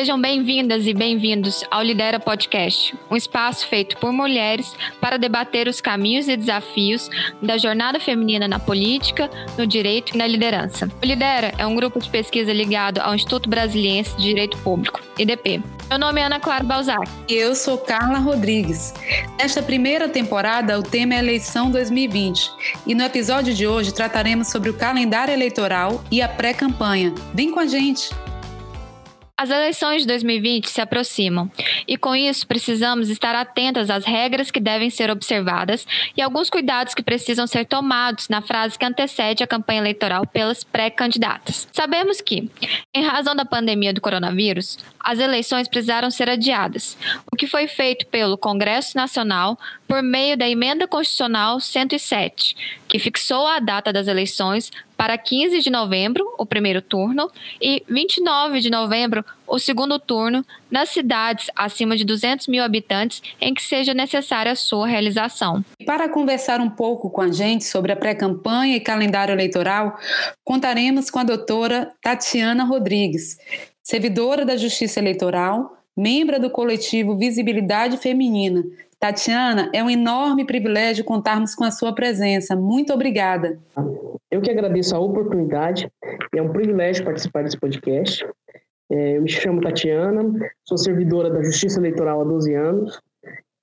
Sejam bem-vindas e bem-vindos ao Lidera Podcast, um espaço feito por mulheres para debater os caminhos e desafios da jornada feminina na política, no direito e na liderança. O Lidera é um grupo de pesquisa ligado ao Instituto Brasiliense de Direito Público, IDP. Meu nome é Ana Clara Balzac. E eu sou Carla Rodrigues. Nesta primeira temporada, o tema é eleição 2020. E no episódio de hoje trataremos sobre o calendário eleitoral e a pré-campanha. Vem com a gente! As eleições de 2020 se aproximam e, com isso, precisamos estar atentas às regras que devem ser observadas e alguns cuidados que precisam ser tomados na fase que antecede a campanha eleitoral pelas pré-candidatas. Sabemos que, em razão da pandemia do coronavírus, as eleições precisaram ser adiadas, o que foi feito pelo Congresso Nacional por meio da Emenda Constitucional 107, que fixou a data das eleições para 15 de novembro, o primeiro turno, e 29 de novembro, o segundo turno, nas cidades acima de 200 mil habitantes em que seja necessária a sua realização. Para conversar um pouco com a gente sobre a pré-campanha e calendário eleitoral, contaremos com a doutora Tatiana Rodrigues, servidora da Justiça Eleitoral, membro do coletivo Visibilidade Feminina. Tatiana, é um enorme privilégio contarmos com a sua presença. Muito obrigada. Eu que agradeço a oportunidade. É um privilégio participar desse podcast. É, eu me chamo Tatiana, sou servidora da Justiça Eleitoral há 12 anos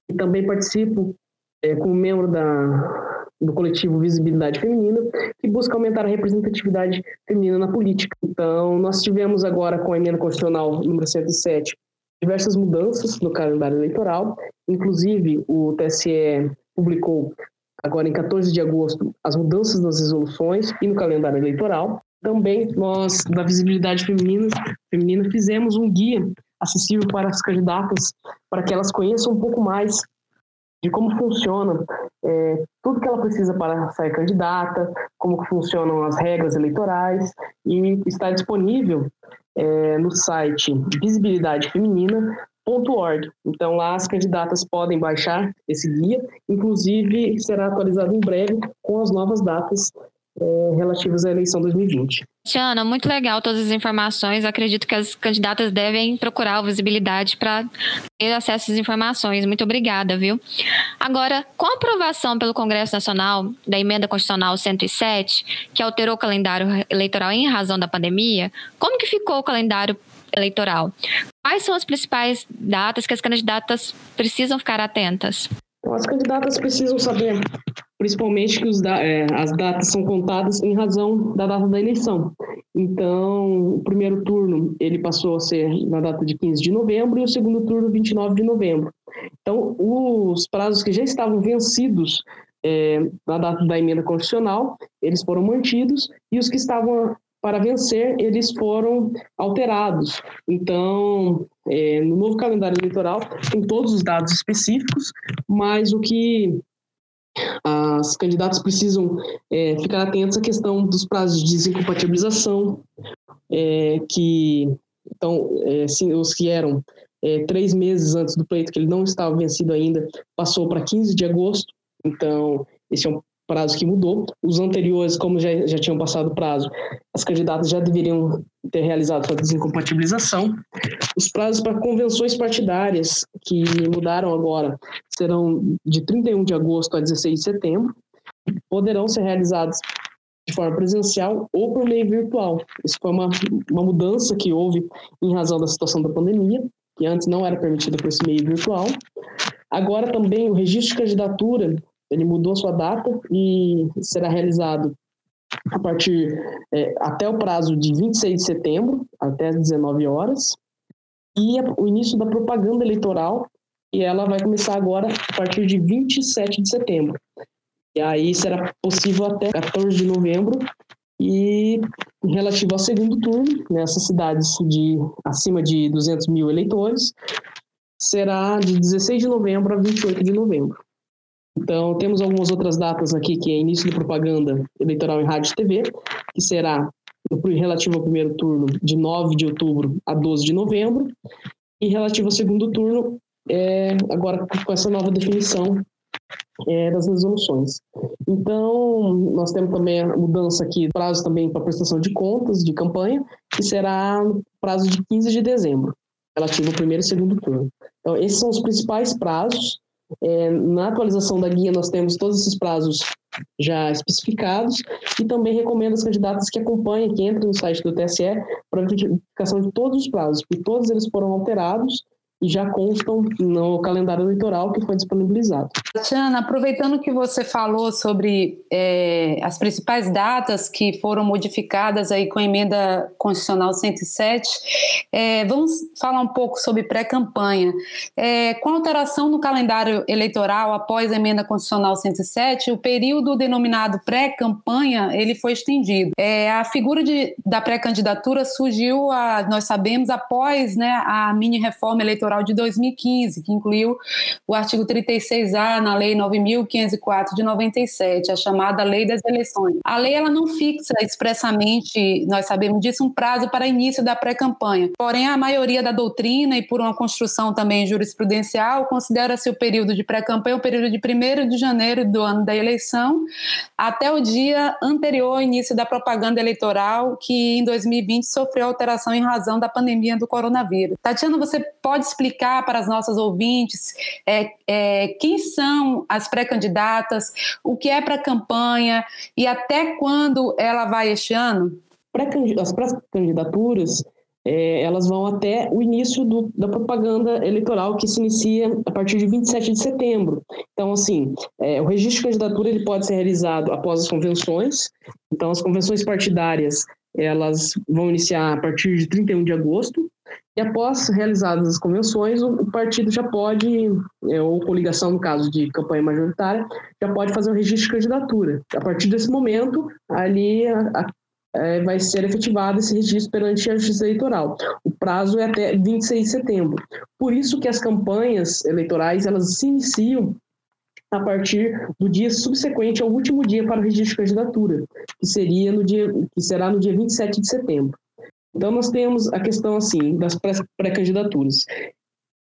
e também participo é, como membro da, do coletivo Visibilidade Feminina, que busca aumentar a representatividade feminina na política. Então, nós tivemos agora com a emenda constitucional número 107 diversas mudanças no calendário eleitoral, inclusive o TSE publicou agora em 14 de agosto as mudanças nas resoluções e no calendário eleitoral. Também nós da visibilidade feminina, feminina fizemos um guia acessível para as candidatas para que elas conheçam um pouco mais de como funciona é, tudo que ela precisa para sair candidata, como funcionam as regras eleitorais e está disponível é, no site visibilidadefeminina.org. Então lá as candidatas podem baixar esse guia, inclusive será atualizado em breve com as novas datas é, relativas à eleição 2020. Tiana, muito legal todas as informações. Acredito que as candidatas devem procurar a visibilidade para ter acesso às informações. Muito obrigada, viu? Agora, com a aprovação pelo Congresso Nacional da Emenda Constitucional 107, que alterou o calendário eleitoral em razão da pandemia, como que ficou o calendário eleitoral? Quais são as principais datas que as candidatas precisam ficar atentas? As candidatas precisam saber principalmente que os, é, as datas são contadas em razão da data da eleição. Então, o primeiro turno ele passou a ser na data de 15 de novembro e o segundo turno 29 de novembro. Então, os prazos que já estavam vencidos é, na data da emenda constitucional, eles foram mantidos e os que estavam para vencer, eles foram alterados. Então, é, no novo calendário eleitoral, tem todos os dados específicos, mas o que as candidatas precisam é, ficar atentas à questão dos prazos de desincompatibilização, é, que então, é, os que eram é, três meses antes do pleito, que ele não estava vencido ainda, passou para 15 de agosto. Então, esse é um prazo que mudou. Os anteriores, como já, já tinham passado o prazo, as candidatas já deveriam ter realizado a desincompatibilização. Os prazos para convenções partidárias, que mudaram agora, serão de 31 de agosto a 16 de setembro, poderão ser realizados de forma presencial ou por meio virtual. Isso foi uma, uma mudança que houve em razão da situação da pandemia, que antes não era permitida por esse meio virtual. Agora também o registro de candidatura ele mudou sua data e será realizado a partir é, até o prazo de 26 de setembro, até as 19 horas, e a, o início da propaganda eleitoral, e ela vai começar agora a partir de 27 de setembro. E aí será possível até 14 de novembro, e relativo ao segundo turno, nessas cidades de acima de 200 mil eleitores, será de 16 de novembro a 28 de novembro. Então, temos algumas outras datas aqui, que é início de propaganda eleitoral em rádio e TV, que será relativo ao primeiro turno, de 9 de outubro a 12 de novembro, e relativo ao segundo turno, é, agora com essa nova definição é, das resoluções. Então, nós temos também a mudança aqui, prazo também para prestação de contas de campanha, que será no prazo de 15 de dezembro. relativo ao primeiro e segundo turno. Então, esses são os principais prazos. É, na atualização da guia, nós temos todos esses prazos já especificados e também recomendo as candidatas que acompanhem, que entrem no site do TSE para verificação de todos os prazos, porque todos eles foram alterados já constam no calendário eleitoral que foi disponibilizado. Tatiana, aproveitando que você falou sobre é, as principais datas que foram modificadas aí com a emenda constitucional 107, é, vamos falar um pouco sobre pré-campanha. É, com a alteração no calendário eleitoral após a emenda constitucional 107, o período denominado pré-campanha ele foi estendido. É, a figura de, da pré-candidatura surgiu, a, nós sabemos, após né, a mini reforma eleitoral Eleitoral de 2015, que incluiu o artigo 36A na Lei 9.504 de 97, a chamada Lei das Eleições. A lei ela não fixa expressamente, nós sabemos disso, um prazo para início da pré-campanha. Porém, a maioria da doutrina e por uma construção também jurisprudencial considera-se o período de pré-campanha o período de 1 de janeiro do ano da eleição até o dia anterior ao início da propaganda eleitoral, que em 2020 sofreu alteração em razão da pandemia do coronavírus. Tatiana, você pode explicar para as nossas ouvintes é, é, quem são as pré-candidatas, o que é pré-campanha e até quando ela vai este ano? As pré-candidaturas é, elas vão até o início do, da propaganda eleitoral que se inicia a partir de 27 de setembro. Então, assim, é, o registro de candidatura ele pode ser realizado após as convenções. Então, as convenções partidárias elas vão iniciar a partir de 31 de agosto e após realizadas as convenções, o partido já pode, é, ou coligação no caso de campanha majoritária, já pode fazer o registro de candidatura. A partir desse momento, ali a, a, é, vai ser efetivado esse registro perante a Justiça Eleitoral. O prazo é até 26 de setembro. Por isso que as campanhas eleitorais elas se iniciam a partir do dia subsequente ao último dia para o registro de candidatura, que seria no dia que será no dia 27 de setembro. Então, nós temos a questão assim das pré-candidaturas.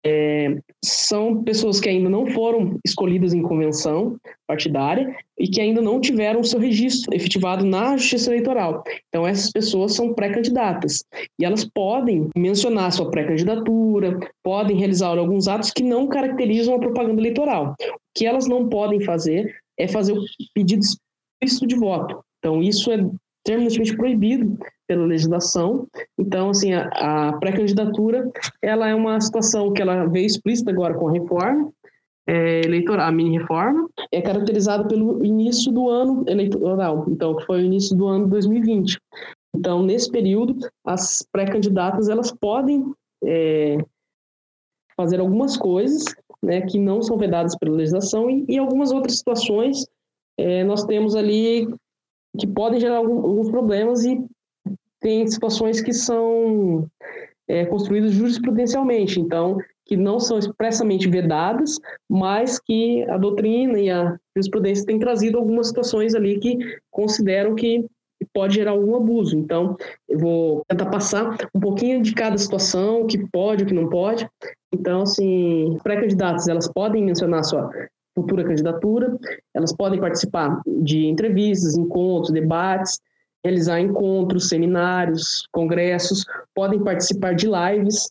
É, são pessoas que ainda não foram escolhidas em convenção partidária e que ainda não tiveram seu registro efetivado na Justiça Eleitoral. Então, essas pessoas são pré-candidatas e elas podem mencionar sua pré-candidatura, podem realizar alguns atos que não caracterizam a propaganda eleitoral. O que elas não podem fazer é fazer o pedido explícito de voto. Então, isso é terminantemente proibido pela legislação. Então, assim, a, a pré-candidatura, ela é uma situação que ela veio explícita agora com a reforma é, eleitoral, a mini-reforma, é caracterizada pelo início do ano eleitoral, então, que foi o início do ano 2020. Então, nesse período, as pré-candidatas, elas podem é, fazer algumas coisas né, que não são vedadas pela legislação e, e algumas outras situações é, nós temos ali que podem gerar alguns problemas e tem situações que são é, construídas jurisprudencialmente, então, que não são expressamente vedadas, mas que a doutrina e a jurisprudência têm trazido algumas situações ali que consideram que pode gerar algum abuso. Então, eu vou tentar passar um pouquinho de cada situação, o que pode, o que não pode. Então, assim, pré-candidatos, elas podem mencionar sua futura candidatura, elas podem participar de entrevistas, encontros, debates, realizar encontros, seminários, congressos, podem participar de lives,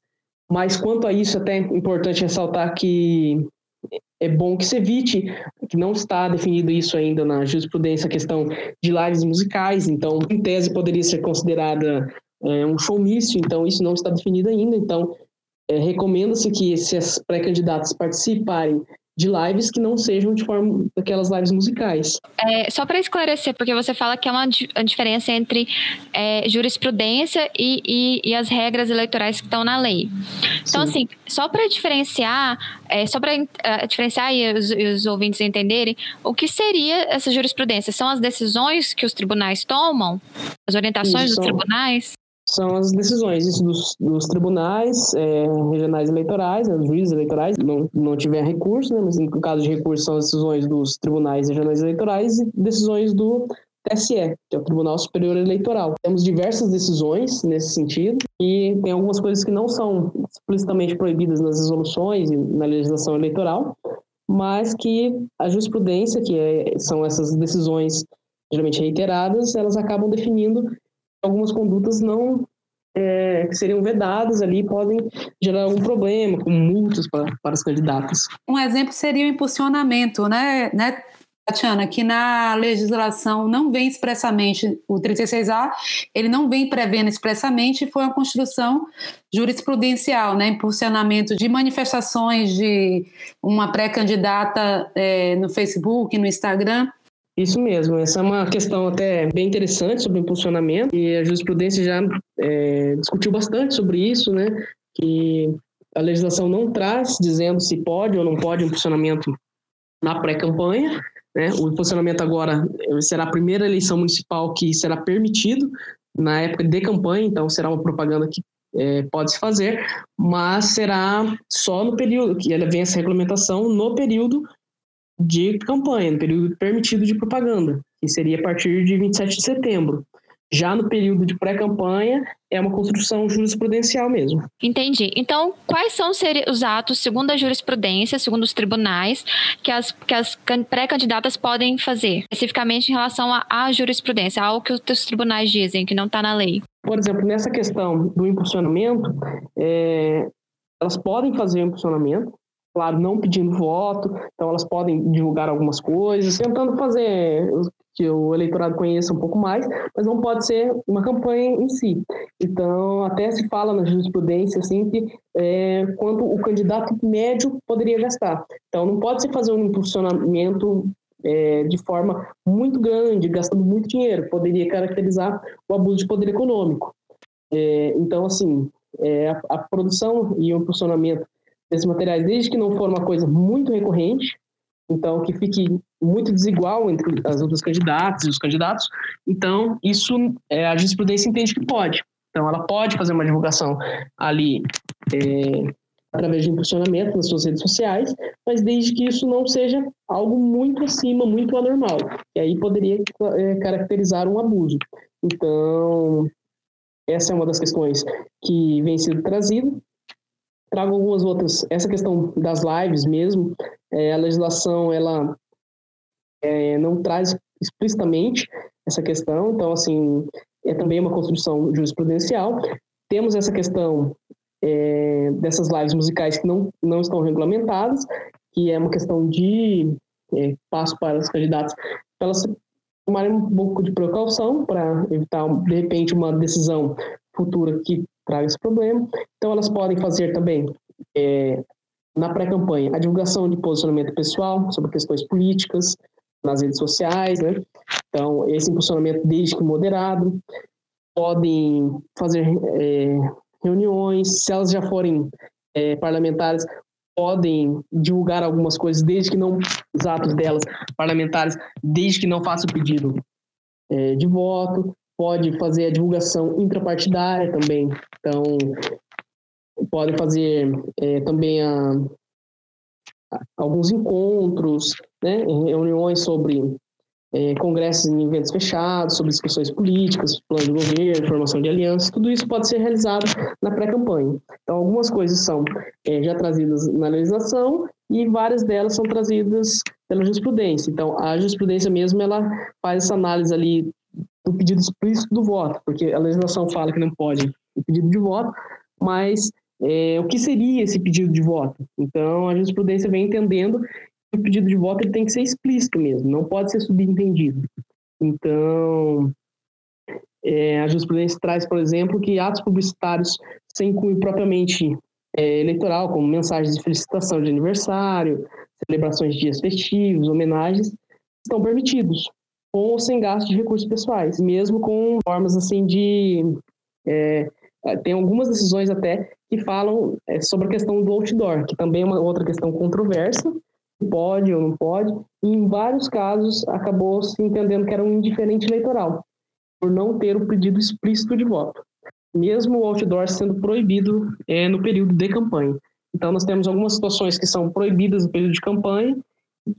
mas quanto a isso, até é importante ressaltar que é bom que se evite, que não está definido isso ainda na jurisprudência, a questão de lives musicais, então, em tese, poderia ser considerada é, um showmício, então isso não está definido ainda, então, é, recomenda-se que esses pré-candidatos participarem de lives que não sejam de forma daquelas lives musicais. É, só para esclarecer, porque você fala que é uma a diferença entre é, jurisprudência e, e, e, as regras eleitorais que estão na lei. Então, Sim. assim, só para diferenciar, é, só para uh, é, diferenciar e os, os, ouvintes entenderem, o que seria essa jurisprudência? São as decisões que os tribunais tomam? As orientações Isso, dos tribunais? São as decisões isso dos, dos tribunais é, regionais eleitorais, né, dos juízes eleitorais, não, não tiver recurso, né, mas no caso de recurso são as decisões dos tribunais regionais eleitorais e decisões do TSE, que é o Tribunal Superior Eleitoral. Temos diversas decisões nesse sentido e tem algumas coisas que não são explicitamente proibidas nas resoluções e na legislação eleitoral, mas que a jurisprudência, que é, são essas decisões geralmente reiteradas, elas acabam definindo algumas condutas não é, que seriam vedadas ali podem gerar algum problema, como multas para, para os candidatos. Um exemplo seria o impulsionamento, né, né Tatiana, que na legislação não vem expressamente, o 36A, ele não vem prevendo expressamente, foi uma construção jurisprudencial, né, impulsionamento de manifestações de uma pré-candidata é, no Facebook, no Instagram, isso mesmo, essa é uma questão até bem interessante sobre impulsionamento e a jurisprudência já é, discutiu bastante sobre isso, né? Que a legislação não traz dizendo se pode ou não pode impulsionamento na pré-campanha, né? O impulsionamento agora será a primeira eleição municipal que será permitido na época de campanha, então será uma propaganda que é, pode se fazer, mas será só no período que ela vem essa regulamentação no período de campanha, no período permitido de propaganda, que seria a partir de 27 de setembro. Já no período de pré-campanha, é uma construção jurisprudencial mesmo. Entendi. Então, quais são os atos, segundo a jurisprudência, segundo os tribunais, que as, que as pré-candidatas podem fazer, especificamente em relação à jurisprudência, algo que os tribunais dizem, que não está na lei? Por exemplo, nessa questão do impulsionamento, é, elas podem fazer o impulsionamento, claro, não pedindo voto, então elas podem divulgar algumas coisas, tentando fazer que o eleitorado conheça um pouco mais, mas não pode ser uma campanha em si. Então, até se fala na jurisprudência assim que é, quanto o candidato médio poderia gastar. Então, não pode se fazer um impulsionamento é, de forma muito grande, gastando muito dinheiro, poderia caracterizar o abuso de poder econômico. É, então, assim, é, a, a, produção e o impulsionamento desses materiais, desde que não for uma coisa muito recorrente, então que fique muito desigual entre as outras candidatas e os candidatos. Então, isso é, a jurisprudência entende que pode. Então, ela pode fazer uma divulgação ali é, através de impulsionamento nas suas redes sociais, mas desde que isso não seja algo muito acima, muito anormal. E aí poderia é, caracterizar um abuso. Então, essa é uma das questões que vem sendo trazida trago algumas outras. Essa questão das lives mesmo, é, a legislação ela é, não traz explicitamente essa questão, então assim é também uma construção jurisprudencial. Temos essa questão é, dessas lives musicais que não, não estão regulamentadas, que é uma questão de é, passo para os candidatos para elas tomarem um pouco de precaução para evitar, de repente, uma decisão futura que traga esse problema. Então, elas podem fazer também, é, na pré-campanha, a divulgação de posicionamento pessoal sobre questões políticas nas redes sociais, né? Então, esse impulsionamento, desde que moderado, podem fazer é, reuniões, se elas já forem é, parlamentares, podem divulgar algumas coisas, desde que não, os atos delas, parlamentares, desde que não façam pedido é, de voto, pode fazer a divulgação intrapartidária também. Então, pode fazer é, também a, a, alguns encontros, né, reuniões sobre é, congressos em eventos fechados, sobre discussões políticas, plano de governo, formação de alianças, tudo isso pode ser realizado na pré-campanha. Então, algumas coisas são é, já trazidas na legislação e várias delas são trazidas pela jurisprudência. Então, a jurisprudência mesmo, ela faz essa análise ali do pedido explícito do voto, porque a legislação fala que não pode o pedido de voto, mas é, o que seria esse pedido de voto? Então, a jurisprudência vem entendendo que o pedido de voto ele tem que ser explícito mesmo, não pode ser subentendido. Então, é, a jurisprudência traz, por exemplo, que atos publicitários sem cunho propriamente é, eleitoral, como mensagens de felicitação de aniversário, celebrações de dias festivos, homenagens, estão permitidos, com ou sem gasto de recursos pessoais, mesmo com formas assim de. É, tem algumas decisões até que falam é, sobre a questão do outdoor, que também é uma outra questão controversa, pode ou não pode, e em vários casos acabou se entendendo que era um indiferente eleitoral, por não ter o pedido explícito de voto, mesmo o outdoor sendo proibido é, no período de campanha. Então, nós temos algumas situações que são proibidas no período de campanha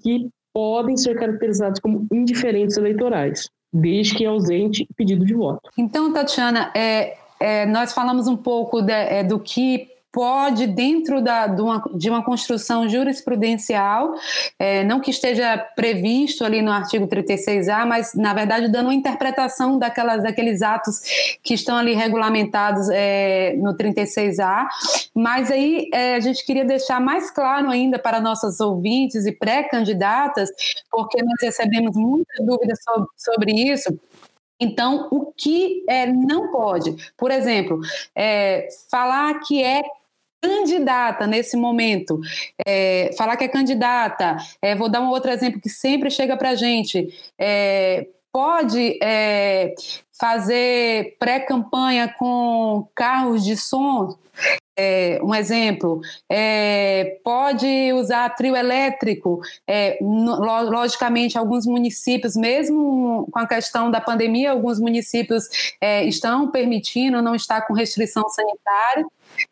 que podem ser caracterizados como indiferentes eleitorais, desde que ausente pedido de voto. Então, Tatiana, é, é, nós falamos um pouco de, é, do que pode, dentro da, de, uma, de uma construção jurisprudencial, é, não que esteja previsto ali no artigo 36A, mas, na verdade, dando uma interpretação daquelas, daqueles atos que estão ali regulamentados é, no 36A. Mas aí é, a gente queria deixar mais claro ainda para nossas ouvintes e pré-candidatas, porque nós recebemos muitas dúvidas sobre, sobre isso então, o que é, não pode? Por exemplo, é, falar que é candidata nesse momento, é, falar que é candidata, é, vou dar um outro exemplo que sempre chega para a gente, é, pode é, fazer pré-campanha com carros de som, é, um exemplo, é, pode usar trio elétrico. No, logicamente, alguns municípios, mesmo com a questão da pandemia, alguns municípios estão permitindo, não está com restrição sanitária.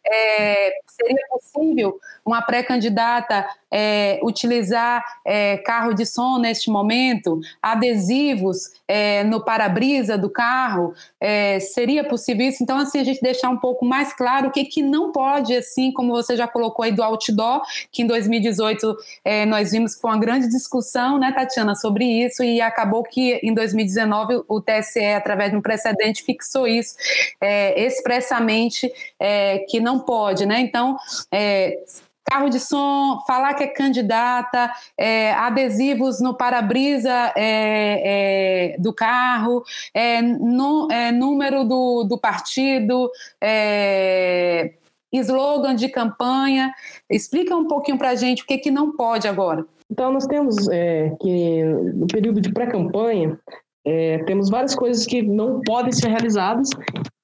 É, seria possível uma pré-candidata é, utilizar é, carro de som neste momento, adesivos é, no para-brisa do carro, é, seria possível isso? Então, assim, a gente deixar um pouco mais claro o que, que não pode, assim, como você já colocou aí do outdoor, que em 2018 é, nós vimos que foi uma grande discussão, né, Tatiana, sobre isso, e acabou que em 2019 o TSE, através de um precedente, fixou isso expressamente, que não pode, né? Então, carro de som, falar que é candidata, é, adesivos no para-brisa é, é, do carro, é, no, é, número do, do partido, é, slogan de campanha. Explica um pouquinho para a gente o que, que não pode agora. Então, nós temos que, no período de pré-campanha, temos várias coisas que não podem ser realizadas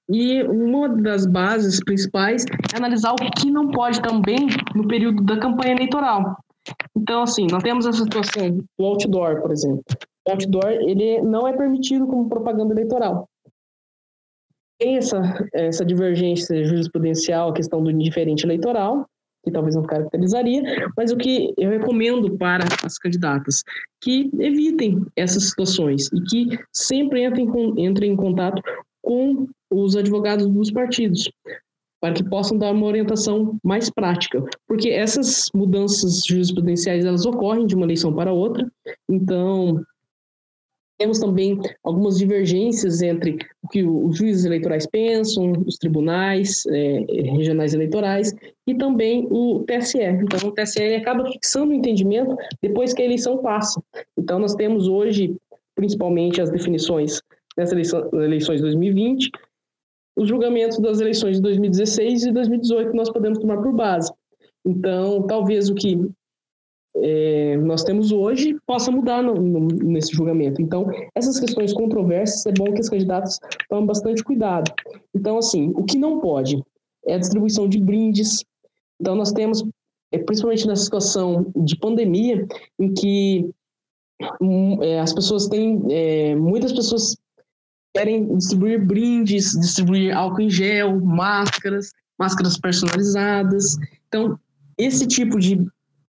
e uma das bases principais é analisar o que não pode também no período da campanha eleitoral. Então, assim, nós temos essa situação do outdoor, por exemplo. O outdoor, ele não é permitido como propaganda eleitoral. Tem essa, essa divergência jurisprudencial, a questão do indiferente eleitoral, que talvez não caracterizaria, mas o que eu recomendo para as candidatas, que evitem essas situações e que sempre entrem, entrem em contato com os advogados dos partidos, para que possam dar uma orientação mais prática, porque essas mudanças jurisprudenciais elas ocorrem de uma eleição para outra, então temos também algumas divergências entre o que os juízes eleitorais pensam, os tribunais é, regionais eleitorais e também o TSE. Então, o TSE acaba fixando o entendimento depois que a eleição passa. Então, nós temos hoje, principalmente, as definições nessas eleições de 2020, os julgamentos das eleições de 2016 e 2018 nós podemos tomar por base. Então, talvez o que é, nós temos hoje possa mudar no, no, nesse julgamento. Então, essas questões controversas, é bom que os candidatos tomem bastante cuidado. Então, assim, o que não pode é a distribuição de brindes. Então, nós temos, é, principalmente nessa situação de pandemia, em que hum, é, as pessoas têm, é, muitas pessoas querem distribuir brindes, distribuir álcool em gel, máscaras, máscaras personalizadas. Então, esse tipo de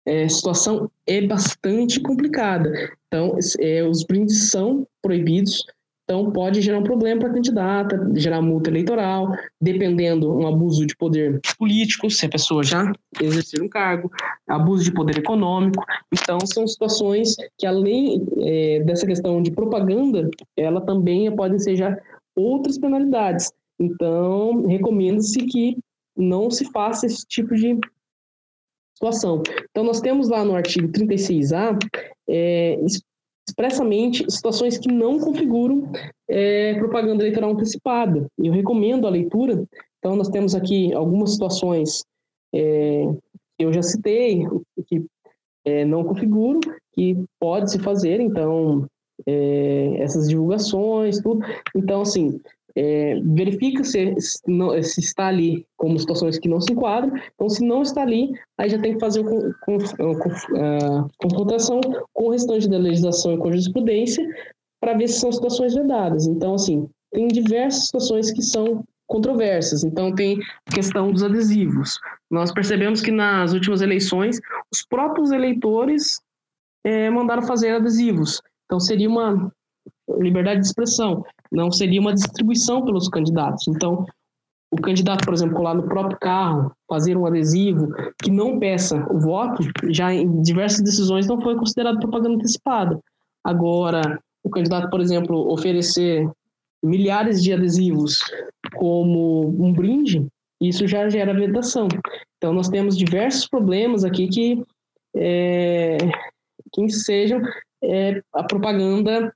é, situação é bastante complicada. Então, é, os brindes são proibidos, então, pode gerar um problema para a candidata, gerar multa eleitoral, dependendo um abuso de poder político, se a pessoa já exercer um cargo, abuso de poder econômico. Então, são situações que, além é, dessa questão de propaganda, ela também pode ser já outras penalidades. Então, recomenda-se que não se faça esse tipo de situação. Então, nós temos lá no artigo 36A é, expressamente situações que não configuram é, propaganda eleitoral antecipada. Eu recomendo a leitura. Então, nós temos aqui algumas situações é, que eu já citei, que é, não configuram, que pode se fazer, então, essas divulgações, tudo. Então, assim, é, verifica se, se, está ali como situações que não se enquadram. Então, se não está ali, aí já tem que fazer a confrontação com o restante da legislação e com a jurisprudência para ver se são situações vedadas. Então, assim, tem diversas situações que são controversas. Então, tem a questão dos adesivos. Nós percebemos que nas últimas eleições, os próprios eleitores é, mandaram fazer adesivos. Então, seria uma liberdade de expressão não seria uma distribuição pelos candidatos. Então, o candidato, por exemplo, colar no próprio carro, fazer um adesivo que não peça o voto, já em diversas decisões não foi considerado propaganda antecipada. Agora, o candidato, por exemplo, oferecer milhares de adesivos como um brinde, isso já gera vedação. Então, nós temos diversos problemas aqui que, é, que é, a propaganda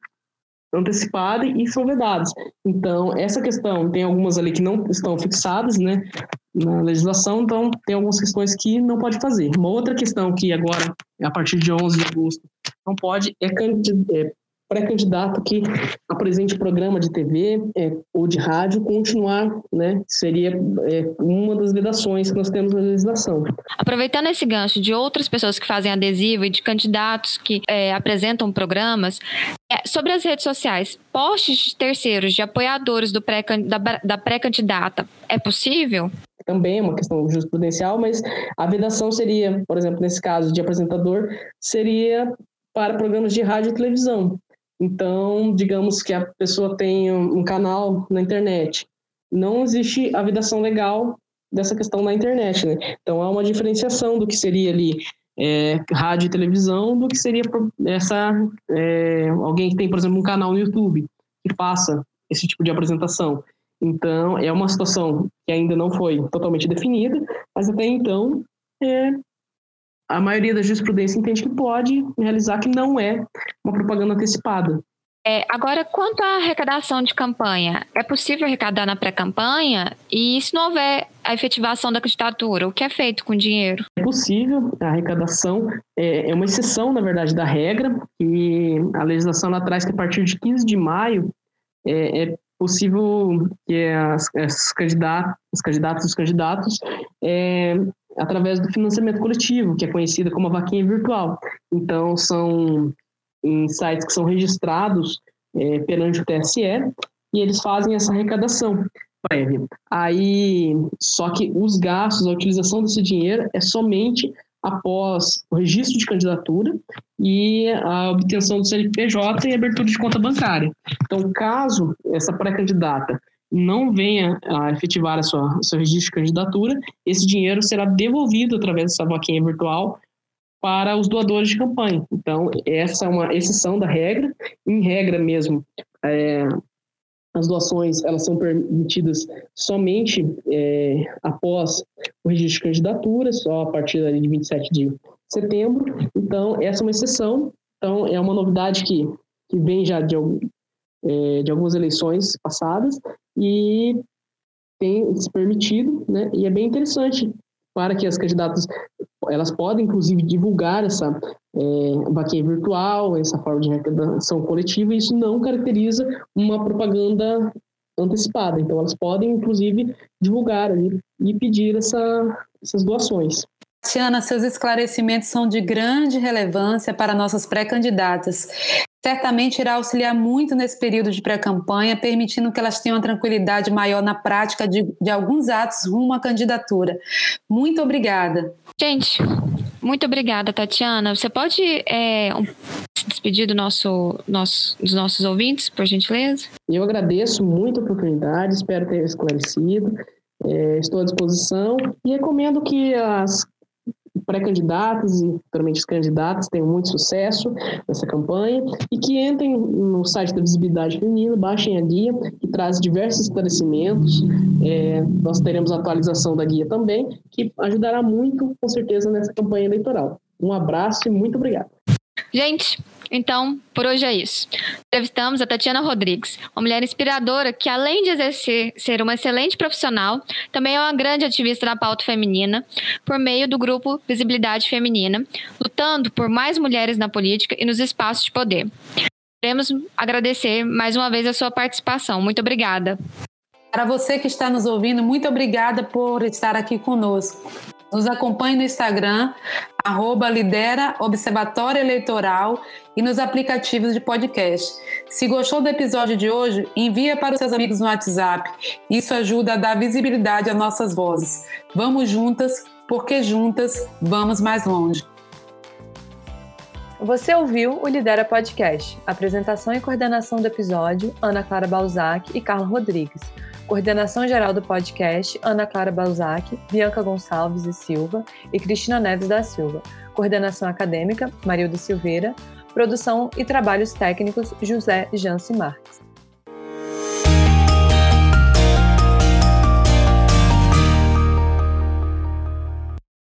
antecipada e são vedados. Então, essa questão, tem algumas ali que não estão fixadas, né, na legislação, então tem algumas questões que não pode fazer. Uma outra questão que agora, a partir de 11 de agosto, não pode é, é pré-candidato que apresente programa de TV é, ou de rádio continuar, né, seria é, uma das vedações que nós temos na legislação. Aproveitando esse gancho de outras pessoas que fazem adesivo e de candidatos que é, apresentam programas, é, sobre as redes sociais, posts de terceiros, de apoiadores do pré, da, da pré-candidata, é possível? também é uma questão jurisprudencial, mas a vedação seria, por exemplo, nesse caso de apresentador, seria para programas de rádio e televisão. Então, digamos que a pessoa tem um canal na internet. Não existe a vedação legal dessa questão na internet, né? Então, há uma diferenciação do que seria ali é, rádio e televisão do que seria essa é, alguém que tem, por exemplo, um canal no YouTube que faça esse tipo de apresentação. Então, é uma situação que ainda não foi totalmente definida, mas até então é, a maioria da jurisprudência entende que pode realizar que não é uma propaganda antecipada. É, agora, quanto à arrecadação de campanha, é possível arrecadar na pré-campanha? E se não houver a efetivação da candidatura, o que é feito com o dinheiro? É possível, a arrecadação é, é uma exceção, na verdade, da regra, e a legislação lá traz que a partir de 15 de maio é, é possível que as, as candidatas, os candidatos e os candidatos é, através do financiamento coletivo, que é conhecida como a vaquinha virtual. Então, são em sites que são registrados é, perante o TSE e eles fazem essa arrecadação prévia. Aí, só que os gastos, a utilização desse dinheiro é somente após o registro de candidatura e a obtenção do CNPJ e abertura de conta bancária. Então, caso essa pré-candidata não venha a efetivar a sua, seu registro de candidatura, esse dinheiro será devolvido através dessa vaquinha virtual para os doadores de campanha. Então, essa é uma exceção da regra. Em regra mesmo, é, as doações elas são permitidas somente é, após o registro de candidatura, só a partir de 27 de setembro. Então, essa é uma exceção. Então, é uma novidade que, que vem já de, é, de algumas eleições passadas e tem se permitido, né? E é bem interessante para que as candidatas elas podem inclusive divulgar essa é, vaquinha virtual, essa forma de arrecadação coletiva, e isso não caracteriza uma propaganda antecipada. Então elas podem inclusive divulgar ali, e pedir essa, essas doações. Tiana, seus esclarecimentos são de grande relevância para nossas pré-candidatas certamente irá auxiliar muito nesse período de pré-campanha, permitindo que elas tenham uma tranquilidade maior na prática de, de alguns atos rumo à candidatura. Muito obrigada. Gente, muito obrigada, Tatiana. Você pode é, um, se despedir do nosso, nosso, dos nossos ouvintes, por gentileza? Eu agradeço muito a oportunidade, espero ter esclarecido. É, estou à disposição e recomendo que as pré-candidatos e futuramente os candidatos tenham muito sucesso nessa campanha e que entrem no site da Visibilidade Feminina, baixem a guia, que traz diversos esclarecimentos. É, nós teremos atualização da guia também, que ajudará muito, com certeza, nessa campanha eleitoral. Um abraço e muito obrigado. Gente, então, por hoje é isso. Entrevistamos a Tatiana Rodrigues, uma mulher inspiradora que, além de exercer ser uma excelente profissional, também é uma grande ativista na pauta feminina, por meio do grupo Visibilidade Feminina, lutando por mais mulheres na política e nos espaços de poder. Queremos agradecer mais uma vez a sua participação. Muito obrigada. Para você que está nos ouvindo, muito obrigada por estar aqui conosco. Nos acompanhe no Instagram, arroba lidera Observatório Eleitoral e nos aplicativos de podcast. Se gostou do episódio de hoje, envia para os seus amigos no WhatsApp. Isso ajuda a dar visibilidade às nossas vozes. Vamos juntas, porque juntas vamos mais longe. Você ouviu o Lidera Podcast. Apresentação e coordenação do episódio, Ana Clara Balzac e Carla Rodrigues. Coordenação geral do podcast: Ana Clara Balzac, Bianca Gonçalves e Silva e Cristina Neves da Silva. Coordenação acadêmica: Marilda Silveira. Produção e trabalhos técnicos: José Janci Marques.